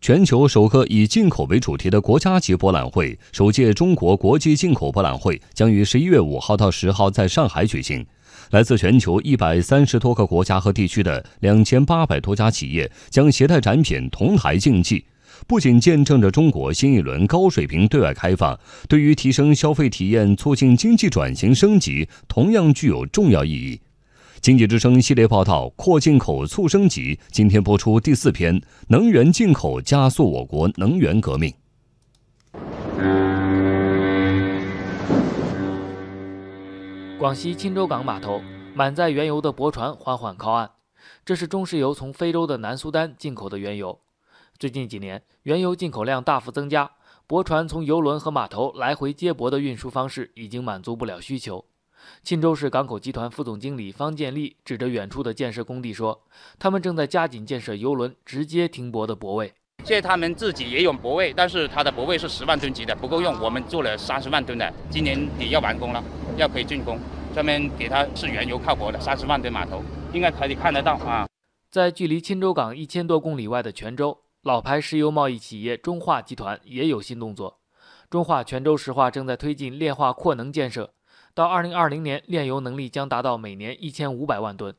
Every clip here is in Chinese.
全球首个以进口为主题的国家级博览会——首届中国国际进口博览会，将于十一月五号到十号在上海举行。来自全球一百三十多个国家和地区的两千八百多家企业将携带展品同台竞技，不仅见证着中国新一轮高水平对外开放，对于提升消费体验、促进经济转型升级同样具有重要意义。经济之声系列报道《扩进口促升级》今天播出第四篇：能源进口加速我国能源革命。广西钦州港码头，满载原油的驳船缓缓靠岸。这是中石油从非洲的南苏丹进口的原油。最近几年，原油进口量大幅增加，驳船从油轮和码头来回接驳的运输方式已经满足不了需求。钦州市港口集团副总经理方建立指着远处的建设工地说：“他们正在加紧建设油轮直接停泊的泊位。现在他们自己也有泊位，但是它的泊位是十万吨级的，不够用。我们做了三十万吨的，今年底要完工了。”要可以竣工，专门给它是原油靠泊的三十万吨码头，应该可以看得到啊。在距离钦州港一千多公里外的泉州，老牌石油贸易企业中化集团也有新动作。中化泉州石化正在推进炼化扩能建设，到二零二零年，炼油能力将达到每年一千五百万吨。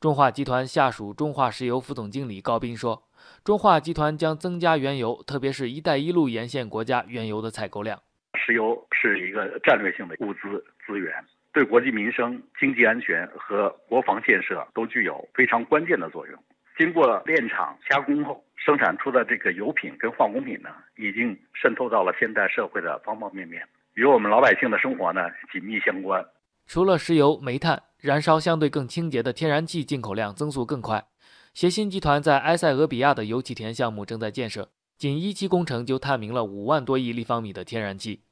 中化集团下属中化石油副总经理高斌说：“中化集团将增加原油，特别是一带一路沿线国家原油的采购量。”石油是一个战略性的物资资源，对国计民生、经济安全和国防建设都具有非常关键的作用。经过炼厂加工后生产出的这个油品跟化工品呢，已经渗透到了现代社会的方方面面，与我们老百姓的生活呢紧密相关。除了石油、煤炭，燃烧相对更清洁的天然气进口量增速更快。协鑫集团在埃塞俄比亚的油气田项目正在建设，仅一期工程就探明了五万多亿立方米的天然气。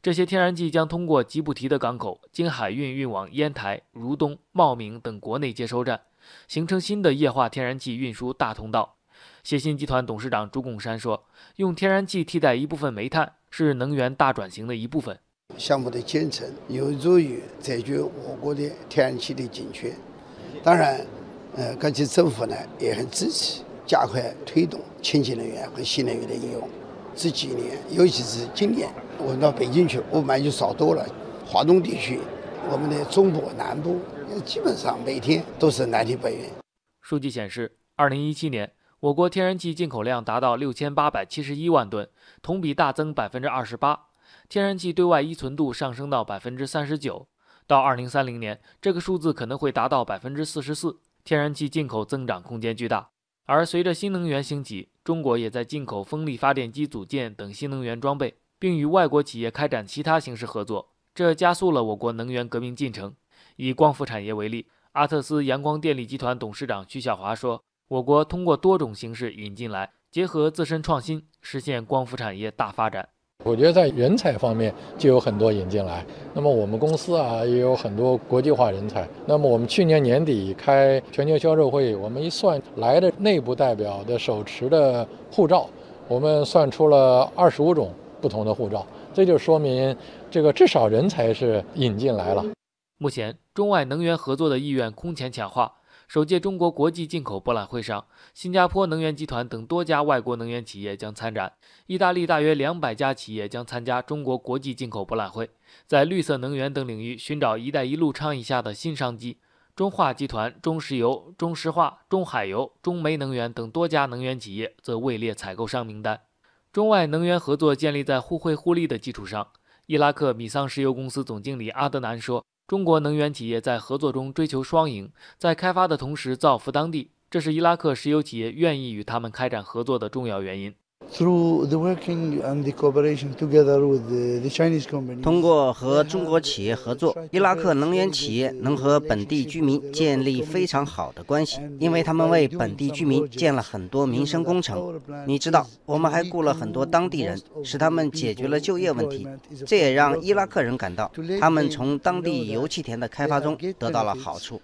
这些天然气将通过吉布提的港口，经海运运往烟台、如东、茂名等国内接收站，形成新的液化天然气运输大通道。协鑫集团董事长朱拱山说：“用天然气替代一部分煤炭，是能源大转型的一部分。项目的建成有助于解决我国的天然气的紧缺。当然，呃，各级政府呢也很支持，加快推动清洁能源和新能源的应用。这几年，尤其是今年。”我到北京去，雾霾就少多了。华东地区，我们的中部、南部，基本上每天都是蓝天白云。数据显示，二零一七年，我国天然气进口量达到六千八百七十一万吨，同比大增百分之二十八。天然气对外依存度上升到百分之三十九，到二零三零年，这个数字可能会达到百分之四十四。天然气进口增长空间巨大。而随着新能源兴起，中国也在进口风力发电机组件等新能源装备。并与外国企业开展其他形式合作，这加速了我国能源革命进程。以光伏产业为例，阿特斯阳光电力集团董事长徐小华说：“我国通过多种形式引进来，结合自身创新，实现光伏产业大发展。我觉得在人才方面就有很多引进来。那么我们公司啊，也有很多国际化人才。那么我们去年年底开全球销售会，我们一算来的内部代表的手持的护照，我们算出了二十五种。”不同的护照，这就说明这个至少人才是引进来了。目前，中外能源合作的意愿空前强化。首届中国国际进口博览会上，新加坡能源集团等多家外国能源企业将参展。意大利大约两百家企业将参加中国国际进口博览会，在绿色能源等领域寻找“一带一路”倡议下的新商机。中化集团、中石油、中石化、中海油、中煤能源等多家能源企业则位列采购商名单。中外能源合作建立在互惠互利的基础上。伊拉克米桑石油公司总经理阿德南说：“中国能源企业在合作中追求双赢，在开发的同时造福当地，这是伊拉克石油企业愿意与他们开展合作的重要原因。”通过和中国企业合作，伊拉克能源企业能和本地居民建立非常好的关系，因为他们为本地居民建了很多民生工程。你知道，我们还雇了很多当地人，使他们解决了就业问题。这也让伊拉克人感到，他们从当地油气田的开发中得到了好处。